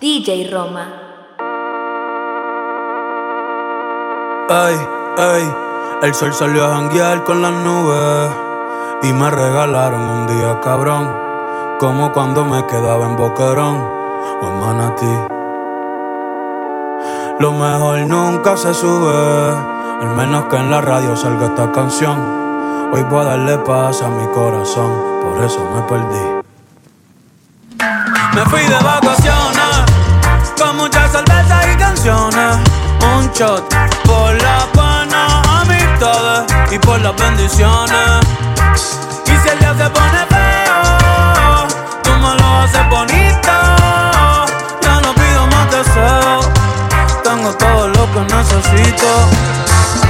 DJ Roma. Ey, ey, el sol salió a janguear con las nubes y me regalaron un día cabrón, como cuando me quedaba en Boquerón o en Manatí. Lo mejor nunca se sube, al menos que en la radio salga esta canción. Hoy voy a darle paz a mi corazón, por eso me perdí. Me fui de vacaciones, por la buenas amistades y por las bendiciones. Y si el día se pone feo, tú me lo haces bonito. Ya no pido más deseos, tengo todo lo que necesito.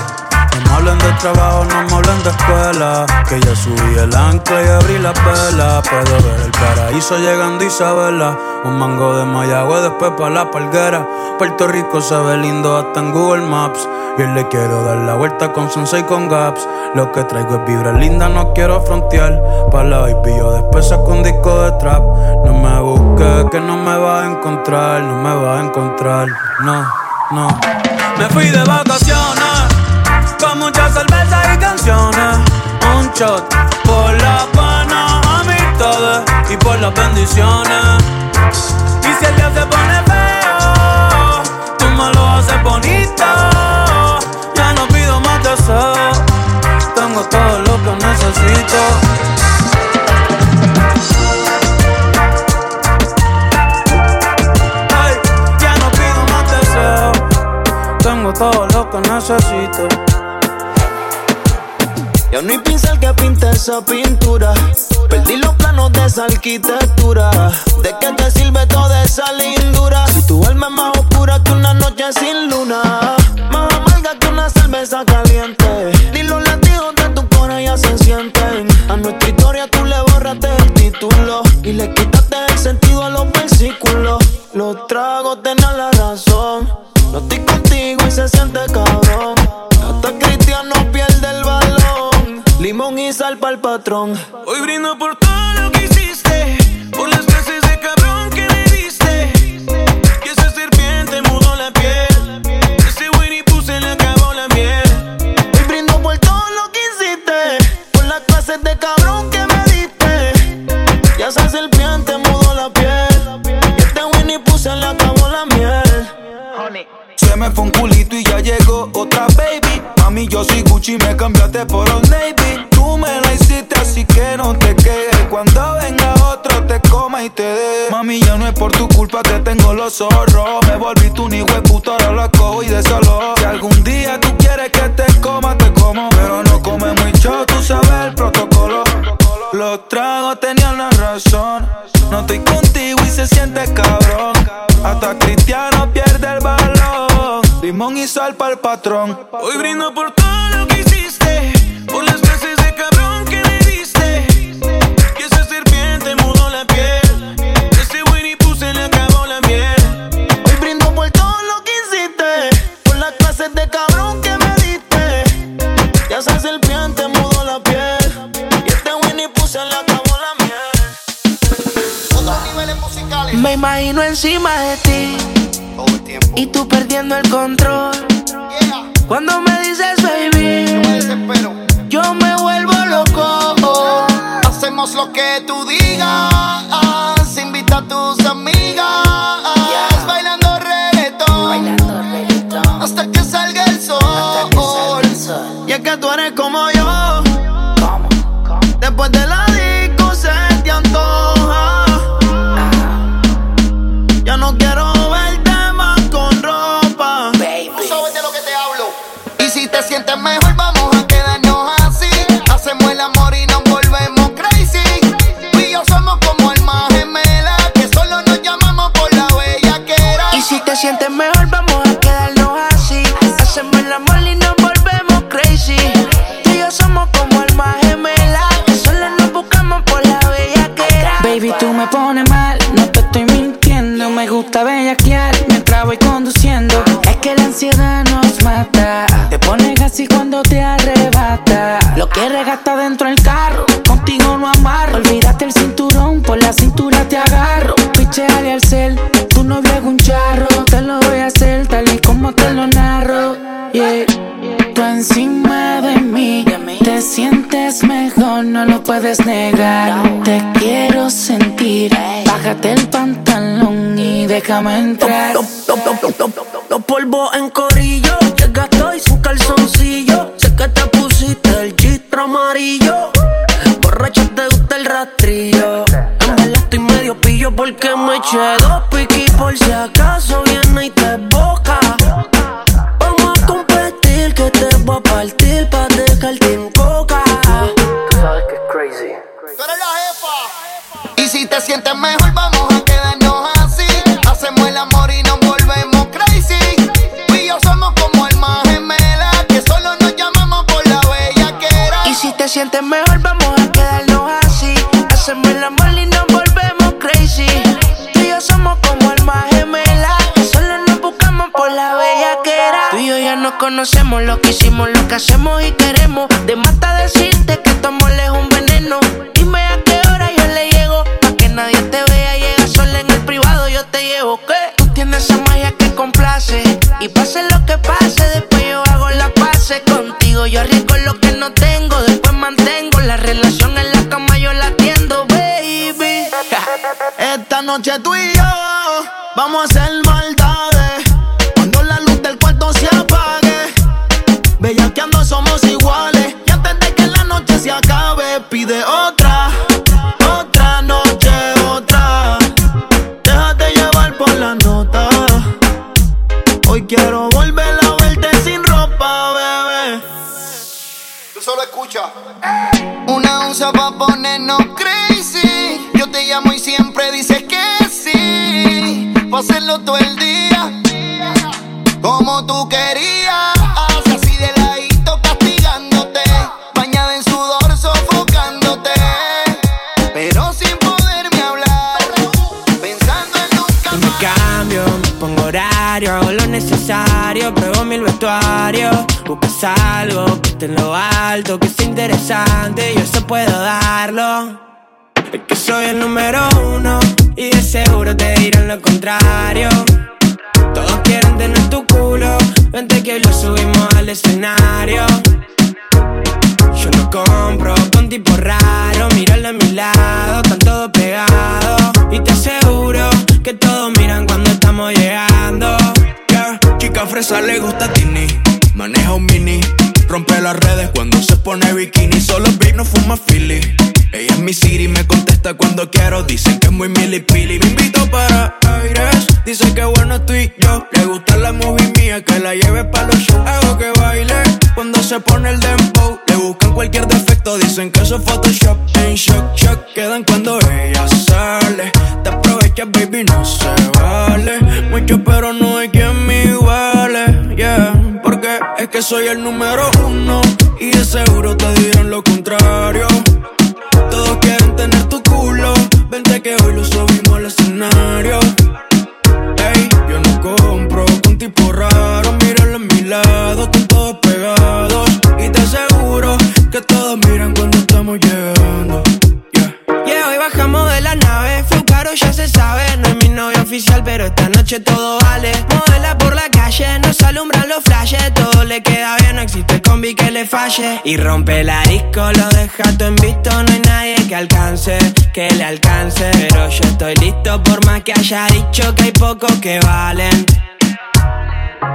No me hablen de trabajo, no me hablen de escuela. Que ya subí el ancla y abrí la vela. Puedo ver el paraíso llegando Isabela. Un mango de Mayagüe, después pa' la palguera. Puerto Rico se ve lindo hasta en Google Maps. Y le quiero dar la vuelta con Sensei con Gaps. Lo que traigo es vibra linda, no quiero frontear. Pa' la baby, yo después saco un disco de trap. No me busques, que no me va a encontrar. No me va a encontrar, no, no. Me fui de vacaciones por la buenas amistades y por las bendiciones. Y si el día se pone feo, tú me lo haces bonito. Ya no pido más deseos, tengo todo lo que necesito. ya no pido deseos, Tengo todo lo que necesito. Ya no hay pincel que pinte esa pintura. Perdí los planos de esa arquitectura. ¿De qué te sirve toda esa lindura? Si tu alma es más oscura que una noche sin luna. Más amarga que una cerveza caliente. Ni los latidos de tu corazón ya se sienten. A nuestra historia tú le borraste el título. Y le quitaste el sentido a los versículos. Los tragos tenían la razón. No estoy contigo y se siente cabrón. Hasta Cristiano. Y sal para el patrón. Hoy brindo por todo lo que hiciste. Por las clases de cabrón que me diste. Que esa serpiente mudó la piel. Ese Winnie puse le acabó la miel. Hoy brindo por todo lo que hiciste. Por las clases de cabrón que me diste. Y esa serpiente mudó la piel. Y este Winnie puse le acabó la miel. Se me fue un culito y ya llegó otra baby. Mami, yo soy Gucci, me cambiaste por un Navy. Te quejes. Cuando venga otro, te coma y te dé. Mami, ya no es por tu culpa que tengo los zorros. Me volví tu ni puto, ahora lo cojo y de solo. Si algún día tú quieres que te coma, te como. Pero no come mucho, tú sabes el protocolo. Los tragos tenían la razón. No estoy contigo y se siente cabrón. Hasta Cristiano pierde el balón. Limón y sal para el patrón. Hoy brindo por todo lo imagino encima de ti Todo el tiempo. y tú perdiendo el control. Yeah. Cuando me dices me baby, desespero. yo me vuelvo loco. Hacemos lo que tú digas. Tú encima de mí, te sientes mejor, no lo puedes negar. Te quiero sentir, bájate el pantalón y déjame entrar. Los polvos en corillo, llegaste y sin calzoncillo. Sé que te pusiste el chistro amarillo. Borracha te gusta el rastrillo. En verdad estoy medio pillo porque me eché dos piqui por si acaso viene y te boca. Que voy a partir pa' dejarte en coca. Tú eres la jefa. Y si te sientes mejor, vamos a quedarnos así. Hacemos el amor y nos volvemos crazy. Tú y yo somos como almas gemelas que solo nos llamamos por la bella que era. Y si te sientes mejor, vamos a quedarnos así. Hacemos el amor nos conocemos, lo que hicimos, lo que hacemos y queremos. De mata decirte que tu amor es un veneno. Dime a qué hora yo le llego. Pa' que nadie te vea, llega sola en el privado, yo te llevo. ¿Qué? Tú tienes esa magia que complace. Y pase lo que pase, después yo hago la pase contigo. Yo arriesgo lo que no tengo, después mantengo la relación en la cama, yo la atiendo, baby. Esta noche tú y yo vamos a hacer hacerlo todo el día. Como tú querías. Así de ladito castigándote. Bañada en sudor sofocándote. Pero sin poderme hablar. Pensando en nunca Me más. cambio, me pongo horario, hago lo necesario, pruebo mil vestuarios. Buscas algo que esté en lo alto, que sea interesante, yo eso puedo darlo. Es que soy el número uno y de seguro te dirán lo contrario. Todos quieren tener tu culo, vente que lo subimos al escenario. Yo no compro con tipo raro, míralo a mi lado, están todos pegados. Y te aseguro que todos miran cuando estamos llegando. Yeah, chica fresa le gusta Tini. Maneja un mini. Rompe las redes cuando se pone bikini. Solo big no fuma Philly. Ella es mi city, me contesta cuando quiero. Dicen que es muy milipili. Me invito para aires. Dice que bueno estoy yo. Le gusta la movie mía, que la lleve pa' los shows. Hago que baile cuando se pone el dembow. Le buscan cualquier defecto, dicen que eso es Photoshop. En shock, shock quedan cuando ella sale. Te aprovechas, baby, no se vale. Mucho, pero no hay quien me iguale. Yeah, porque es que soy el número uno. Y de seguro te dirán lo contrario. Todos quieren tener tu culo. Vente que hoy lo subimos al escenario. Ey, yo no compro con tipo raro. Míralo a mi lado, están todos pegados. Y te aseguro que todos miran cuando estamos llegando. Yeah. Yeah, hoy bajamos de la nave, fue caro, ya se sabe. Novia oficial, pero esta noche todo vale. Modela por la calle, nos alumbran los flashes. Todo le queda bien, no existe combi que le falle. Y rompe la disco, lo deja todo en visto. No hay nadie que alcance, que le alcance. Pero yo estoy listo, por más que haya dicho que hay pocos que valen.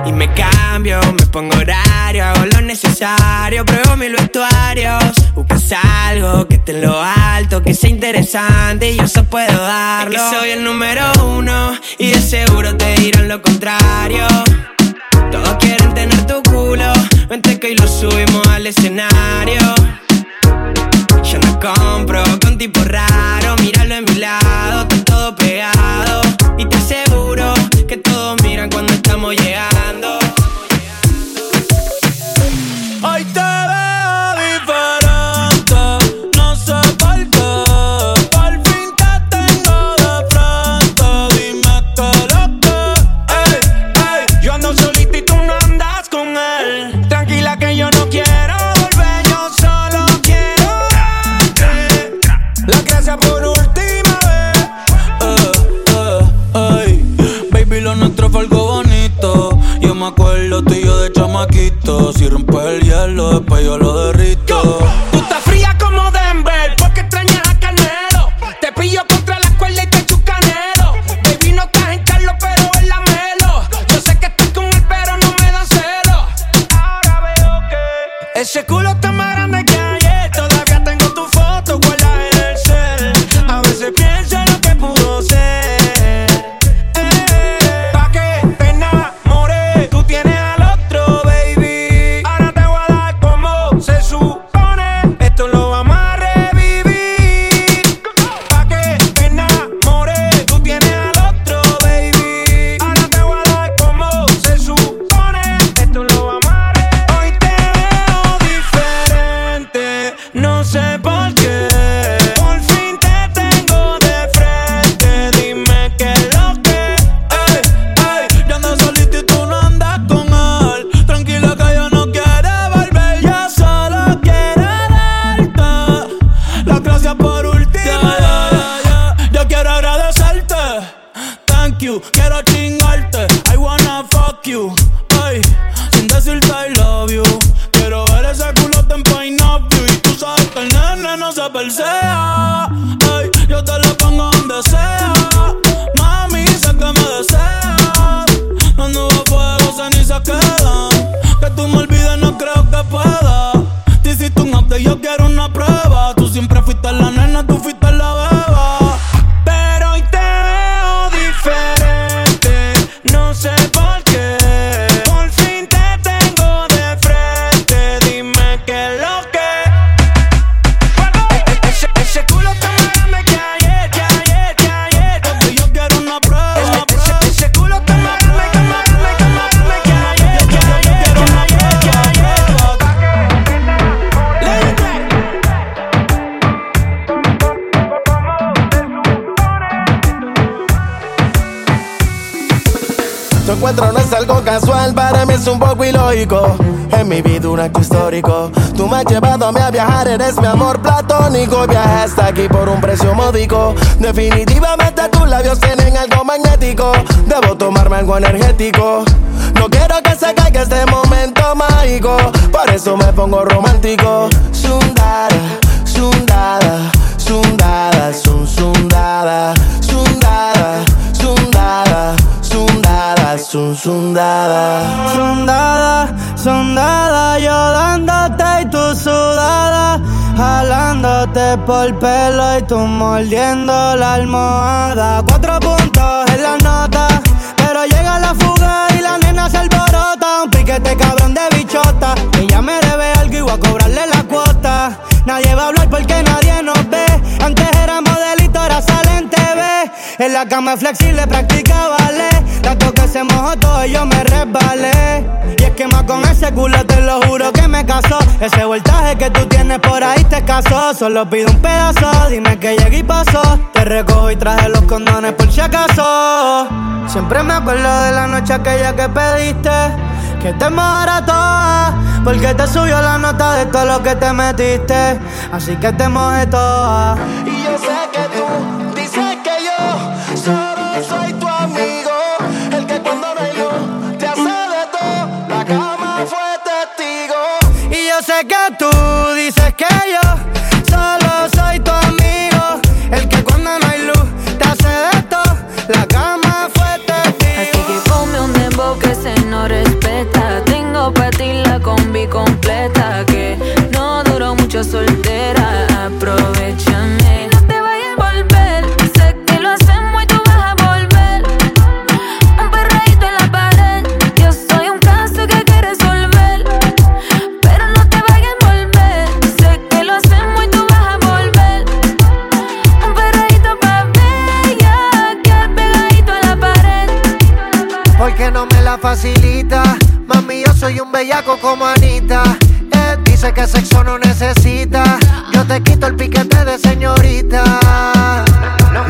Y me cambio, me pongo horario, hago lo necesario, pruebo mil vestuarios. Buscas algo que esté en lo alto, que sea interesante y yo eso puedo darlo. Es que soy el número uno y de seguro te dirán lo contrario. Todos quieren tener tu culo, vente que hoy lo subimos al escenario. Yo no compro con tipo raro, míralo en mi lado, están todos pegados. Y te aseguro que todos miran cuando estamos llegando. Si rompes el hielo, después yo lo derrito. Definitivamente tus labios tienen algo magnético. Debo tomarme algo energético. No quiero que se caiga este momento mágico. Por eso me pongo romántico. Sundara, sundada, sundada, sun, sundada, sundada, sundada, sundada, sun, sundada. Por pelo y tú mordiendo la almohada. Cuatro puntos en la nota, pero llega la fuga y la nena se alborota. Un piquete cabrón de bichota. Ella me debe algo y voy a cobrarle la cuota. Nadie va a hablar porque nadie nos ve. Antes era modelito, ahora sale en TV. En la cama flexible, practica ballet. Tanto que se mojó todo y yo me resbalé. Que más con ese culo te lo juro que me casó. Ese voltaje que tú tienes por ahí te casó. Solo pido un pedazo, dime que llegué y pasó. Te recojo y traje los condones por si acaso. Siempre me acuerdo de la noche aquella que pediste. Que te toda, porque te subió la nota de todo lo que te metiste. Así que te mojé toda. Y yo sé que tú dices que tú dices que yo bellaco como Anita. Él dice que sexo no necesita. Yo te quito el piquete de señorita.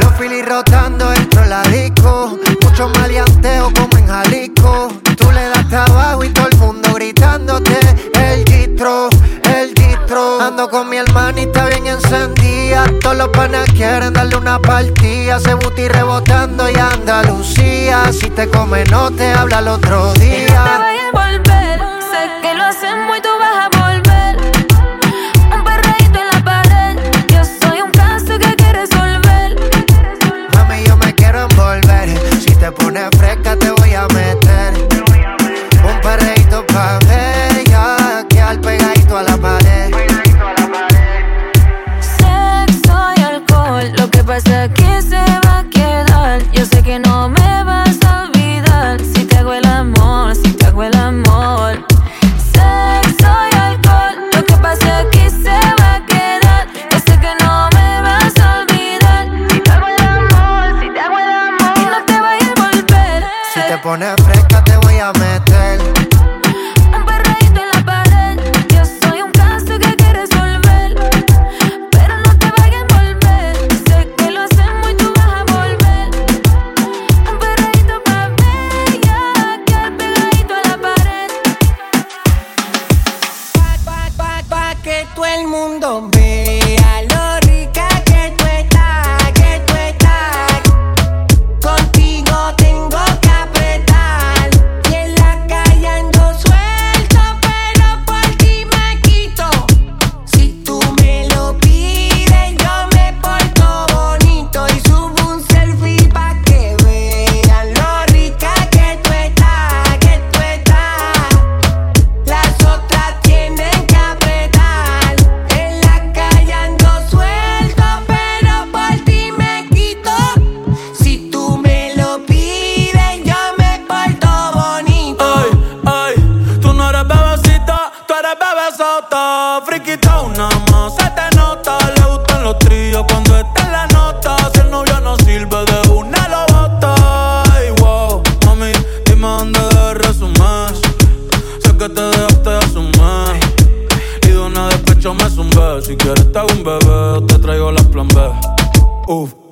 Los filis rotando dentro de la disco. Mucho maleanteo como en Jalisco. Tú le das trabajo y todo el mundo gritándote. El gistro, el gistro. Ando con mi hermanita bien encendida. Todos los panas quieren darle una partida. Se buti rebotando y Andalucía. Si te come, no te habla el otro Y no te día. vayas a que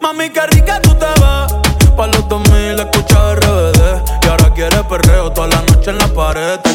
mami, qué rica tú te ves. Pa' los 2000 escucha RBD. Y ahora quiere perreo toda la noche en la pared. Te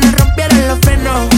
no se ve Hacemos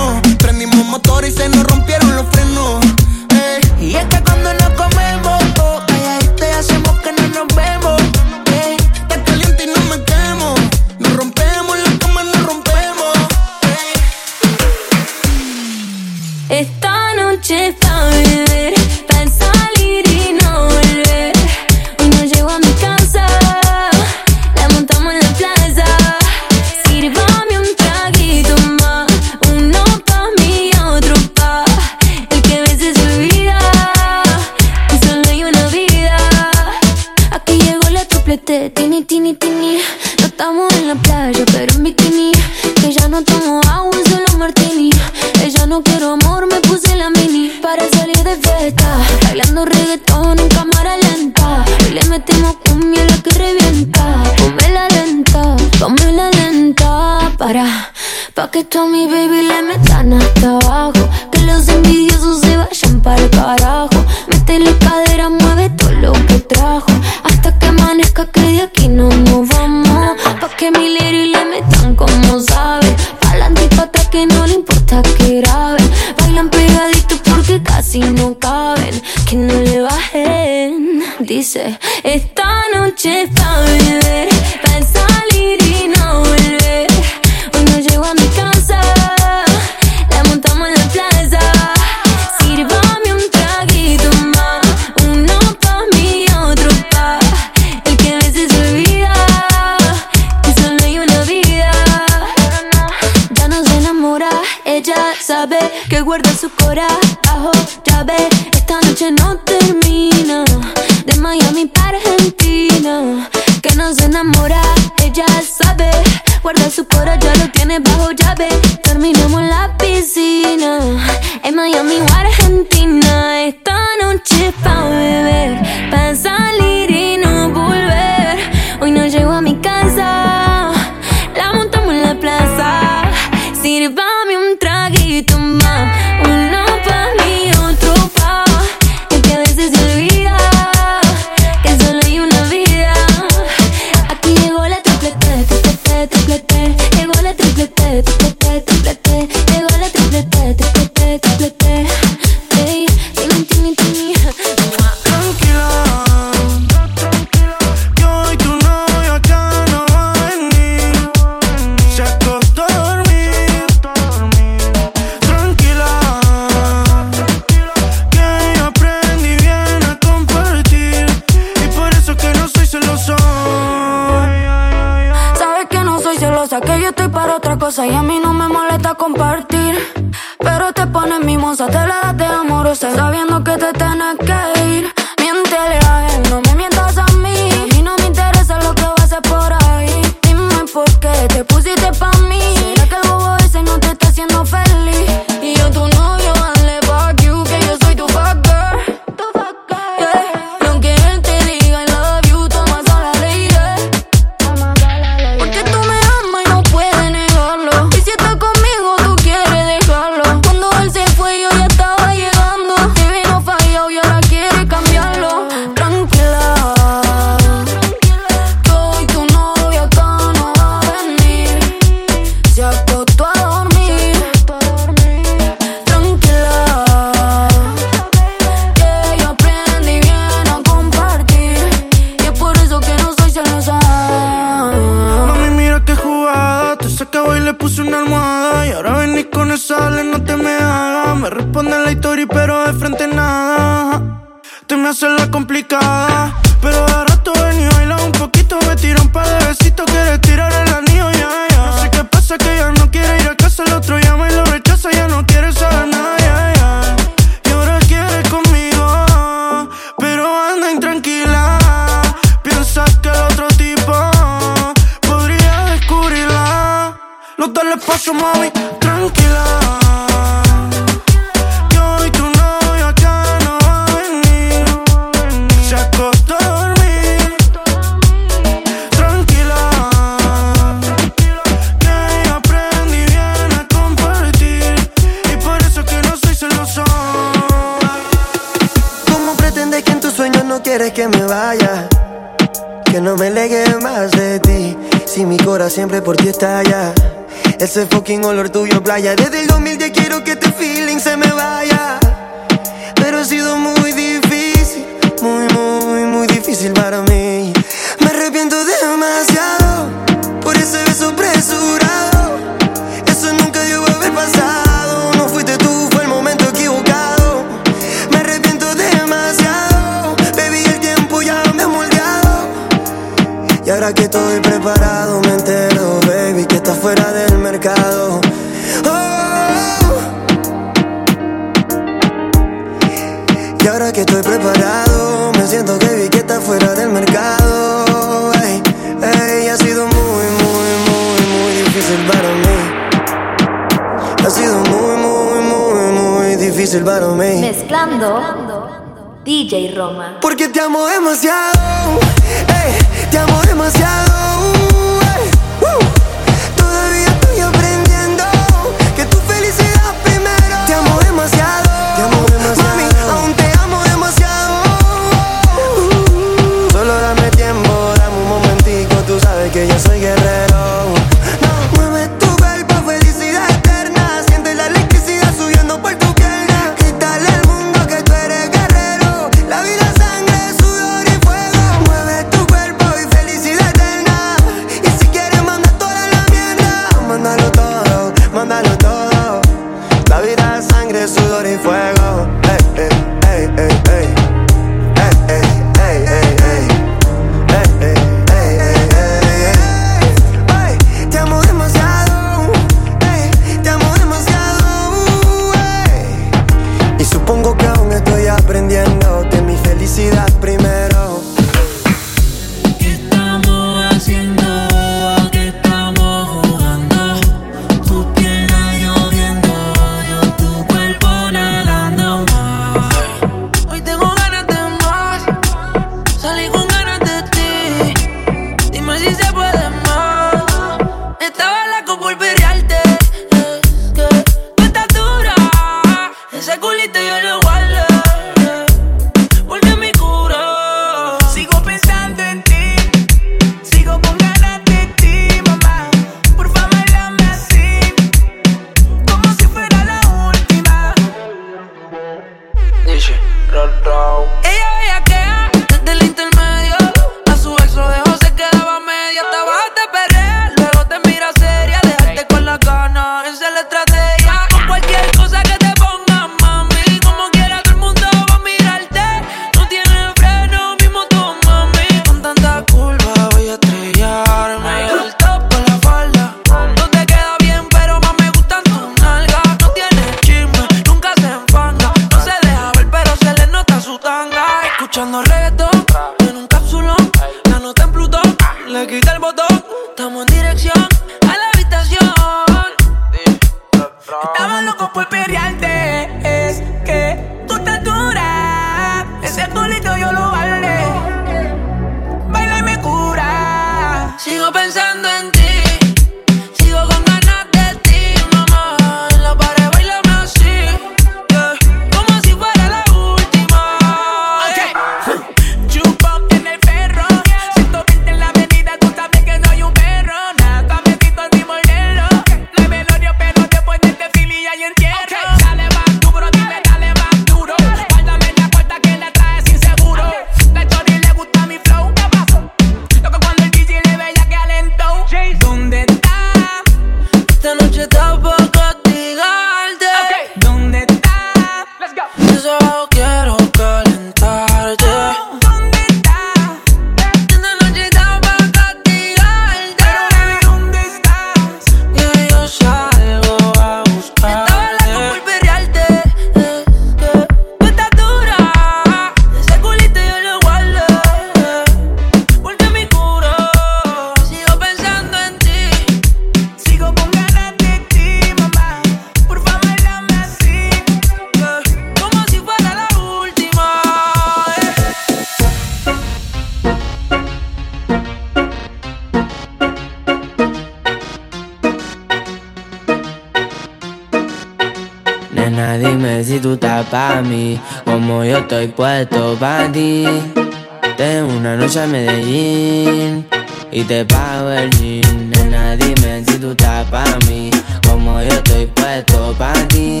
a Medellín y te pago el jean. Nena, dime si tú estás para mí, como yo estoy puesto para ti.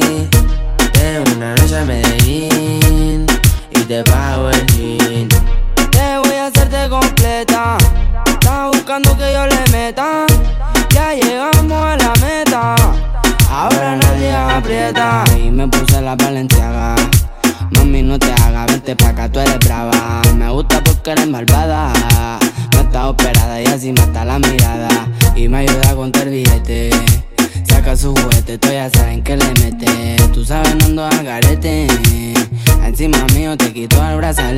Tengo una noche a Medellín y te pago el jean. Te voy a hacerte completa. Estás buscando que yo le meta. Ya llegamos a la meta. Ahora nadie aprieta. Y me puse la valenciaga. Mami, no te hagas, vente pa' acá, tú eres brava. Me gusta porque eres malvada.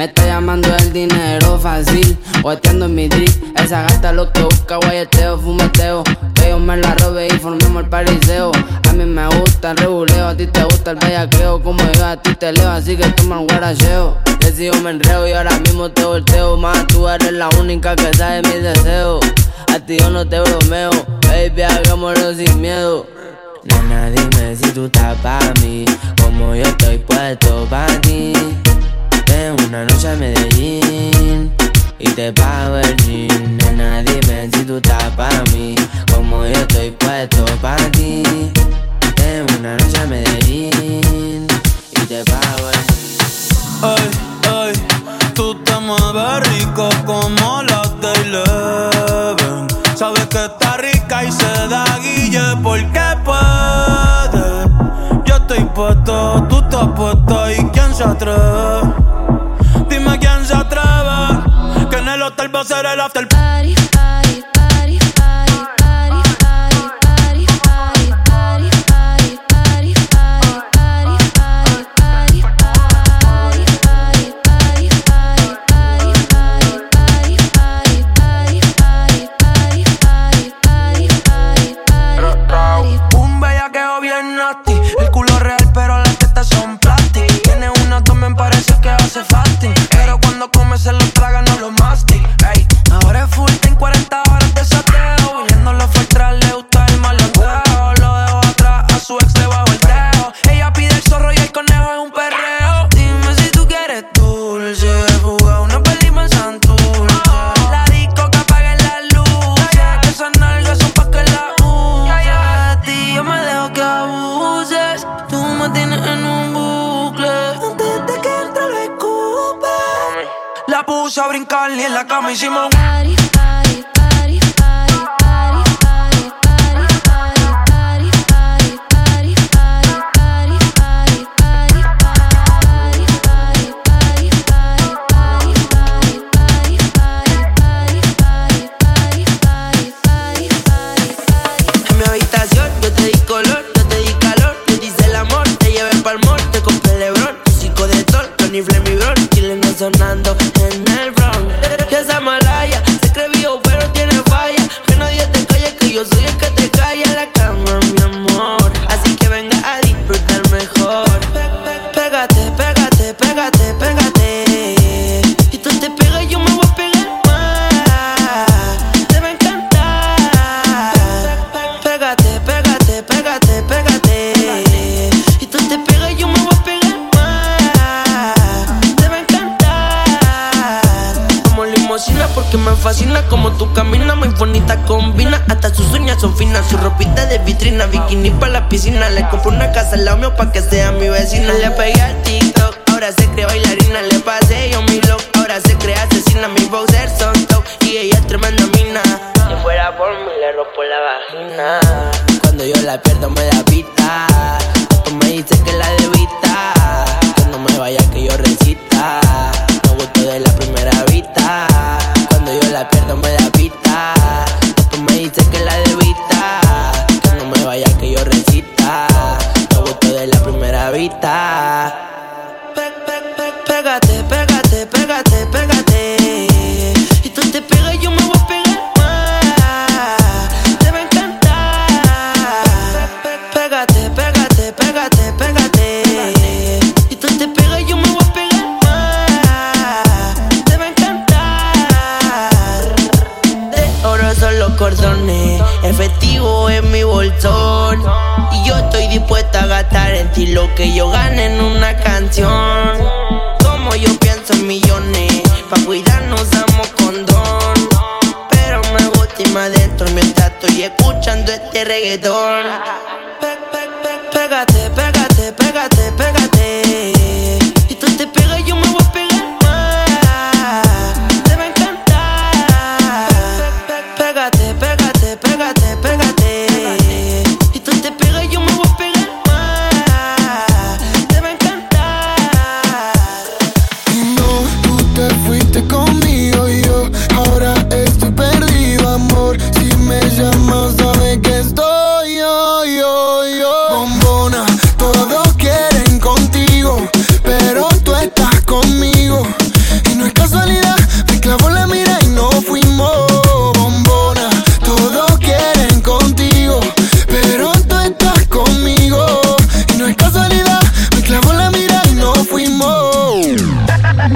Me está llamando el dinero fácil, estiendo en mi drip. Esa gata lo que busca, guayeteo, fumeteo. Que yo me la robe y formemos el pariseo. A mí me gusta el rebuleo, a ti te gusta el bellaqueo. Como yo a ti te leo, así que toma el guaracheo. Le sigo me enreo y ahora mismo te volteo. Más tú eres la única que sabe mis deseos. A ti yo no te bromeo, baby, hagámoslo sin miedo. Nena, dime si tú estás pa' mí, como yo estoy puesto pa' ti. Ven una noche a Medellín y te pago el jean. Nena, dime si tú estás para mí, como yo estoy puesto para ti. Ven una noche a Medellín y te pago el jean. Ay, ay, tú te mueves rico como las de Eleven. Sabes que está rica y se da guille porque puede. Yo estoy puesto, tú estás puesto y quién se atreve dime quién se atreve. Que en el hotel va a ser el after party. la cama hicimos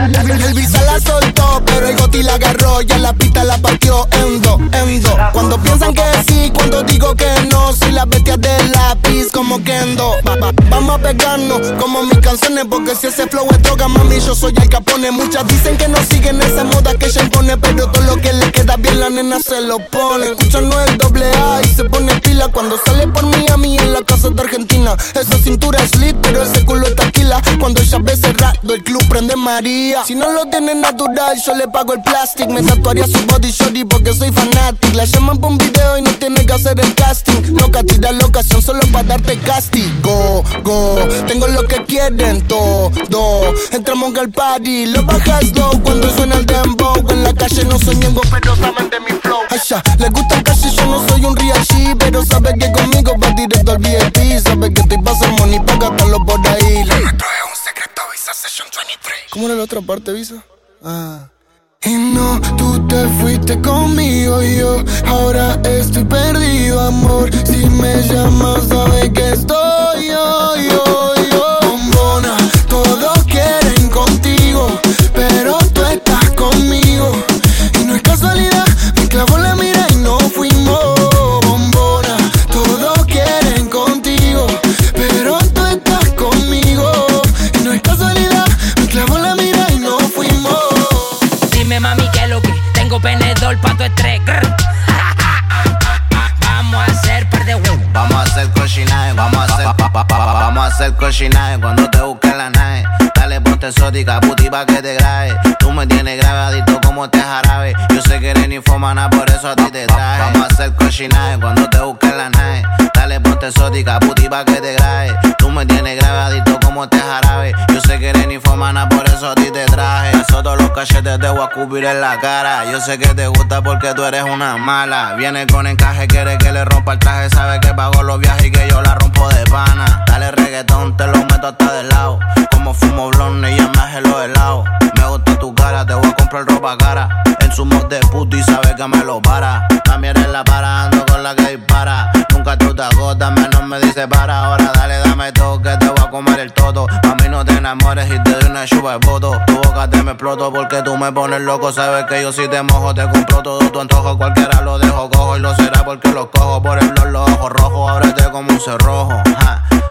El Elvis la soltó, pero el goti la agarró y en la pista la partió en dos, en dos. Cuando piensan que sí, cuando digo que no, soy la bestia de lápiz como Kendo. Va, va, vamos a pegarnos como mis canciones, porque si ese flow es droga, mami, yo soy el capone. Muchas dicen que no siguen esa moda que ella impone, pero todo lo que le queda bien la nena se lo pone. Escuchando el doble A y se pone pila cuando sale por Miami en la casa de Argentina. Esa cintura es lit, pero ese culo es taquila. Cuando ella ve cerrado, el club prende María. Si no lo tiene natural, yo le pago el plástico. Me tatuaría su body shorty porque soy fanático. La llaman por un video y no tiene que hacer el casting. Loca, tira la ocasión solo para darte castigo. Go, tengo lo que quieren todo. Entramos al party, lo bajas low cuando suena el dembow. En la calle no soy ñengo, pero saben de mi flow. Asha, le gusta casi yo no soy un real G, pero sabe que conmigo va directo al VIP. Sabe que estoy pa' money pa' gastarlo por ahí. ¿Cómo era la otra parte, Visa? Ah. Y no, tú te fuiste conmigo yo ahora estoy perdido, amor. Si me llamas, sabes que estoy yo, yo, a hacer Vamos a hacer cochinaje cuando te busque la nave. Dale ponte exótica, puti pa' que te grabe. Tú me tienes grabadito como te jarabe. Yo sé que eres infomana, por eso a ti te traje. Vamos a hacer cochinaje cuando te busque la nave. Dale ponte exótica, puti pa' que te grabe. Tú me tienes grabadito como te jarabe. Yo sé que eres infomana, por eso a ti te traje. Cachetes te voy a cubrir en la cara. Yo sé que te gusta porque tú eres una mala. Viene con encaje, quiere que le rompa el traje. Sabe que pago los viajes y que yo la rompo de pana. Dale reggaetón, te lo meto hasta del lado. Como fumo blonde y ya me los helados. Me gusta tu cara, te voy a comprar ropa cara. En su mod de puto y sabe que me lo para. También en la para, ando con la que dispara. Nunca tú te agotas, menos me dice para. Ahora dale, dame todo que te voy a comer el todo. A mí no te enamores y te doy una chupa de voto. Tu boca te me exploto porque tú me pones loco. Sabes que yo si te mojo, te compro todo tu antojo. Cualquiera lo dejo cojo y lo será porque lo cojo por el blog, los ojos rojos. Ábrete como un cerrojo.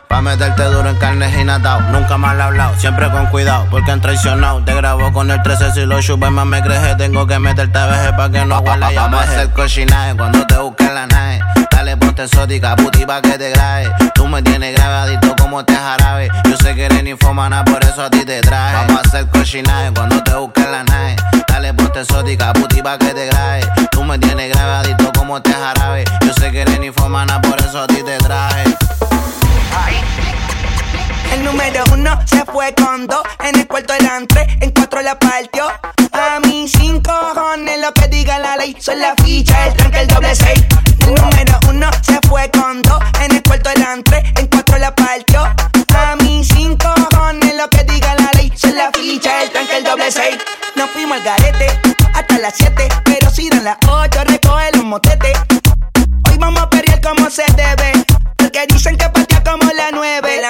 Pa' meterte duro en carne y natao. Nunca mal hablado, siempre con cuidado, porque han traicionado. Te grabo con el 13 si lo chupes más me crees. Tengo que meterte a veces pa' que no huele Vamos a hacer cochinaje cuando te busque la nave. Dale ponte exótica, puti pa' que te grabe. Tú me tienes grabadito como te jarabe. Yo sé que eres infomana, por eso a ti te traje. Vamos a hacer cochinaje cuando te busque la nave. Dale ponte exótica, puti pa' que te grabe. Tú me tienes grabadito como te jarabe. Yo sé que eres infomana, por eso a ti te traje. El número uno se fue con dos, en el cuarto eran tres, en cuatro la partió. A mí cinco cojones lo que diga la ley, son la ficha, el tranque, el doble seis. El número uno se fue con dos, en el cuarto eran tres, en cuatro la partió. A mí cinco cojones lo que diga la ley, son la ficha, el tranque, el doble seis. Nos fuimos al garete hasta las siete, pero si dan las ocho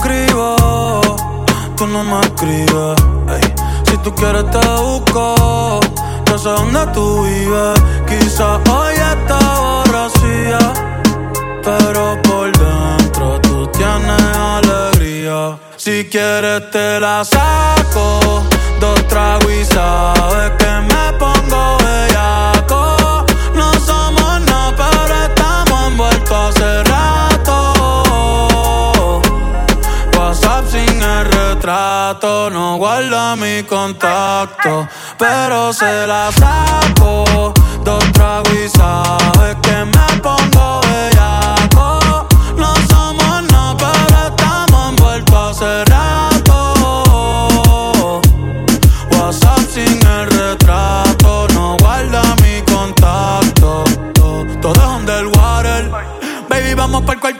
escribas, tú no me escribes. Si tú quieres te busco, ya sé dónde tú vives. Quizás hoy está borracía, pero por dentro tú tienes alegría. Si quieres te la saco, dos tragos y sabes que me pongo guarda mi contacto, pero se la saco. Dos tragos y sabes que me pongo bellaco. No somos nada, pero estamos envueltos hace rato. WhatsApp sin el retrato, no guarda mi contacto. Todo es underwater. Baby, vamos para el cuarto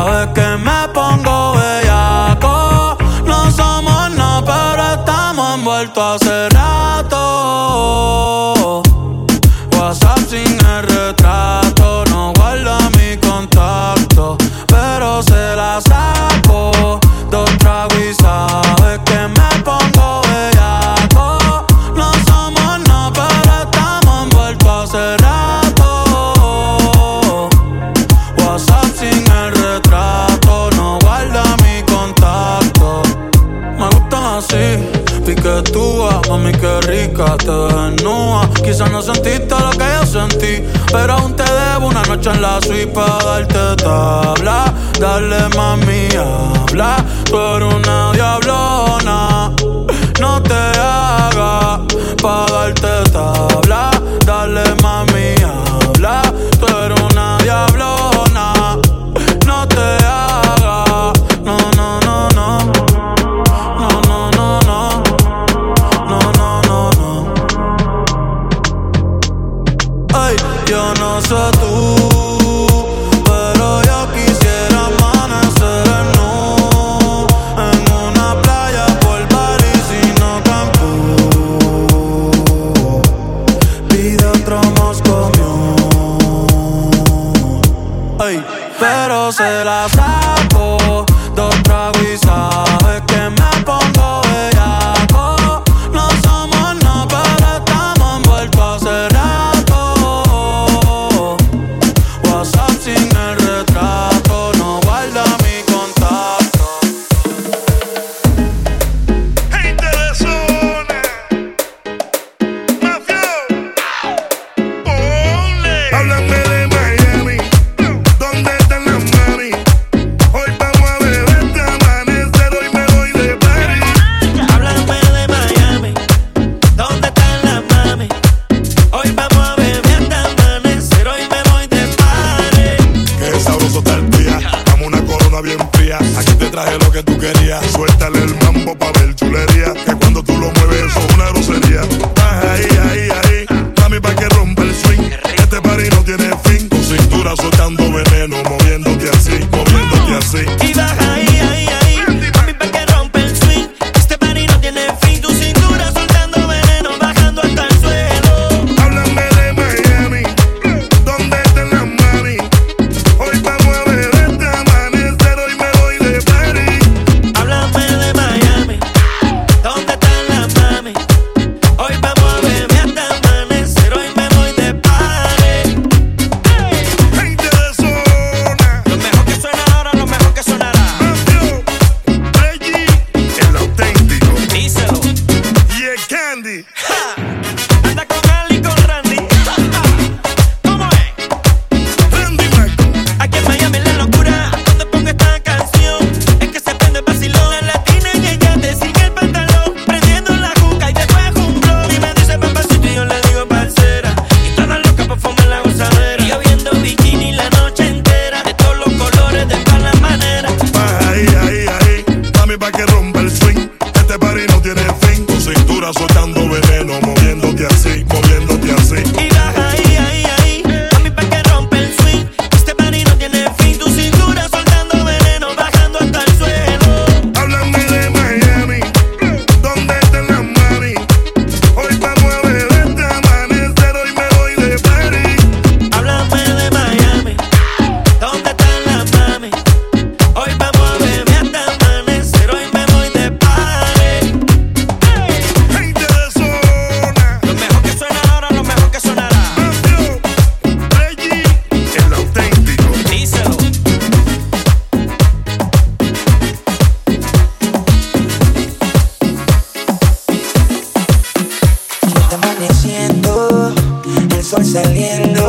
noche en la suite para darte tabla. Dale, mami, habla. Tú eres una sol saliendo.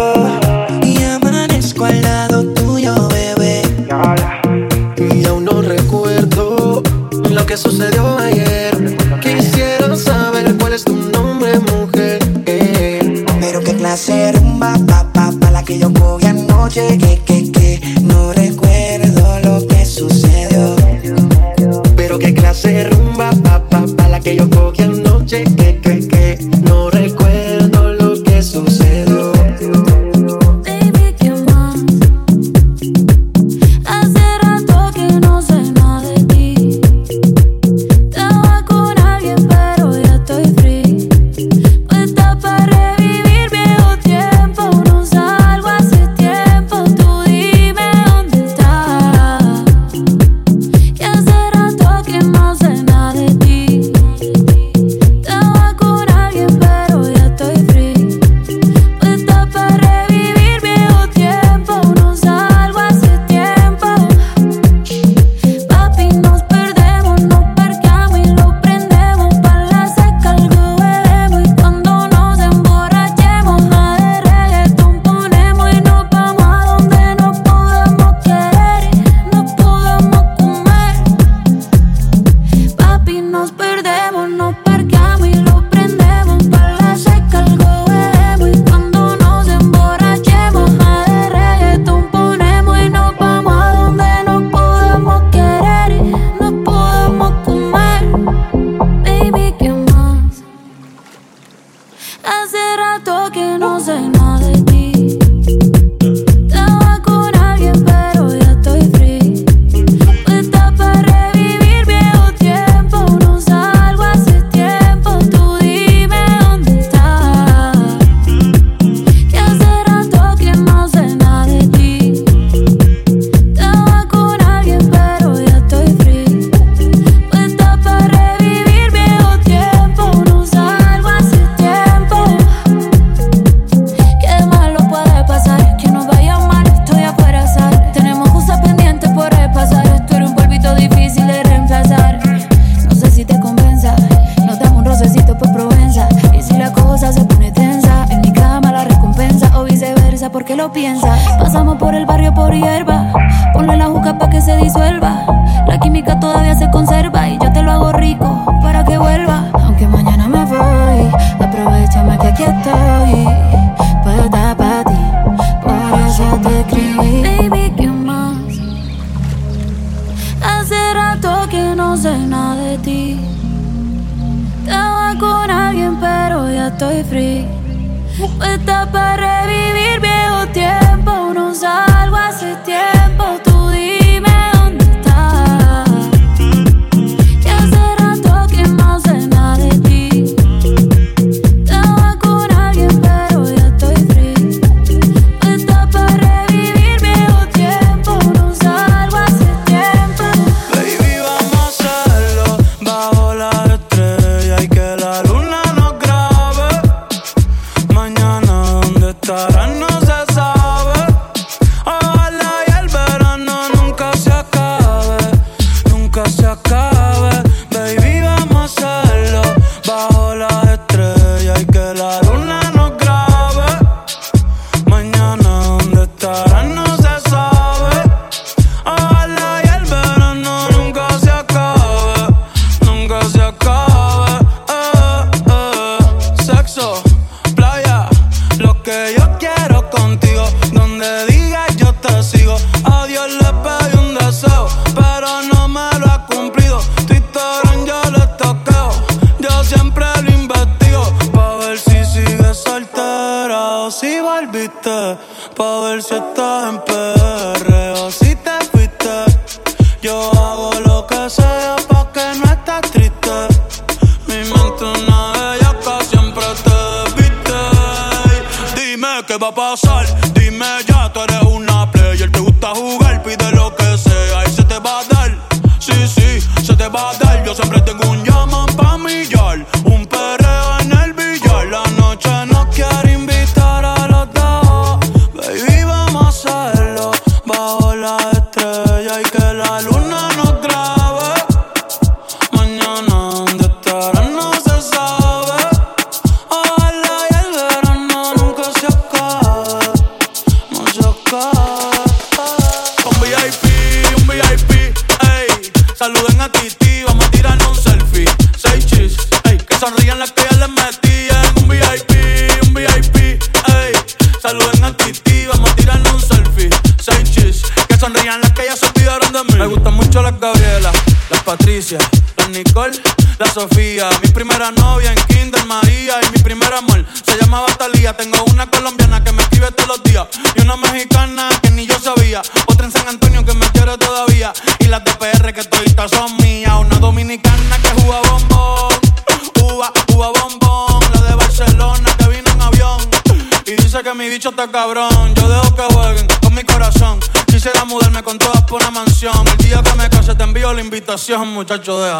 seas un muchacho de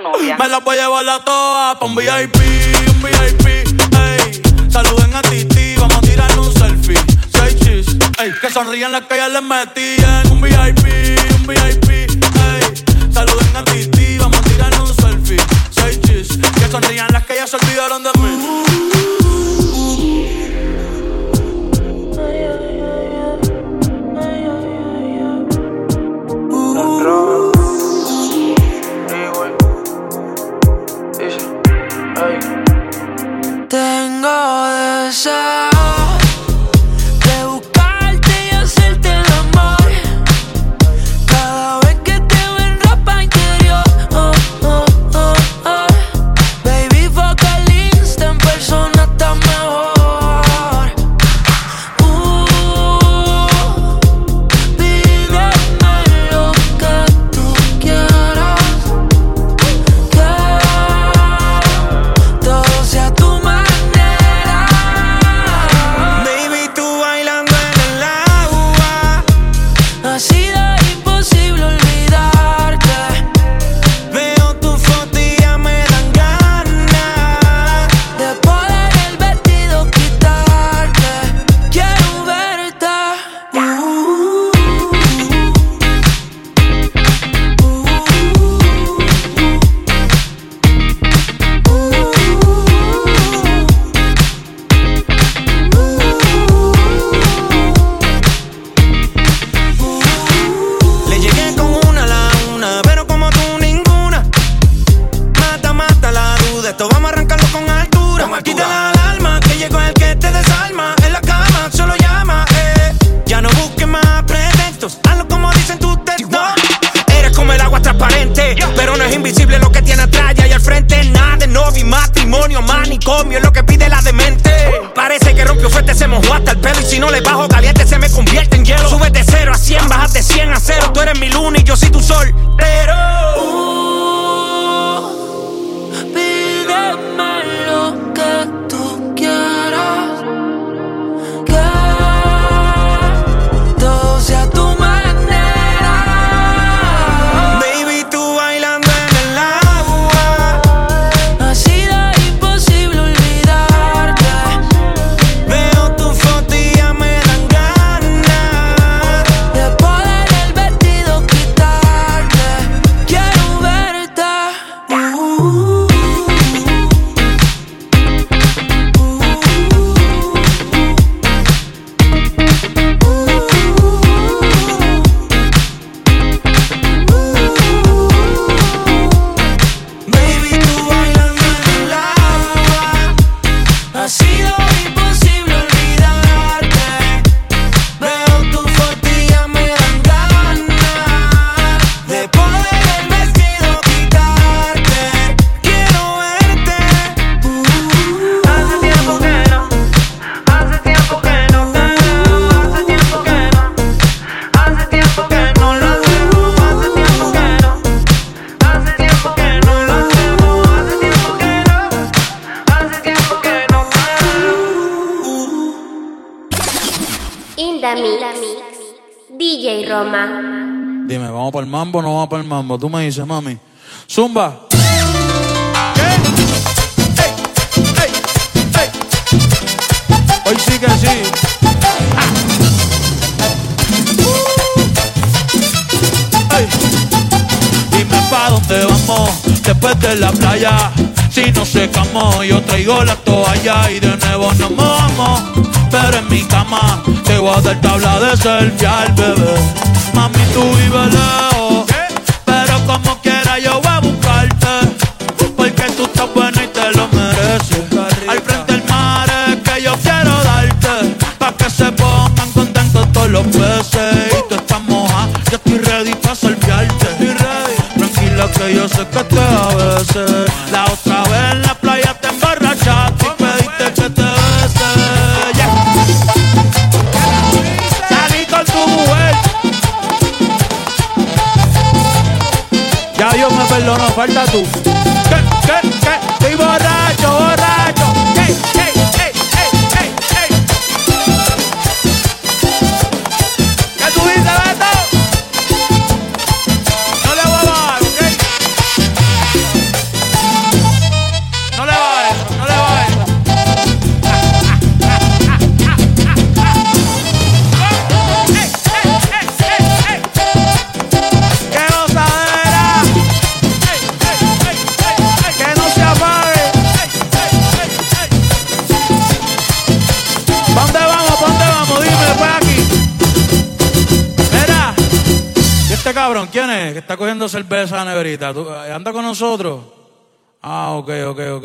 Me la voy a llevar a todas pa' un VIP, un VIP, ey. Saluden a Titi, vamos a tirar un selfie. Seis chis, ey. Que sonrían las que ya les metían, un VIP. the mix. DJ Roma. Dime, ¿vamos para el mambo o no vamos para el mambo? Tú me dices, mami. Zumba. Hoy sí que sí. Ah. Uh. Hey después de la playa. Si nos secamos, yo traigo la toalla y de nuevo nos vamos. Pero en mi cama te voy a dar tabla de selfie al bebé. Mami, tú y vela. Oh. profeta, ¿Tú, eh, anda con nosotros. Ah, ok, ok, ok,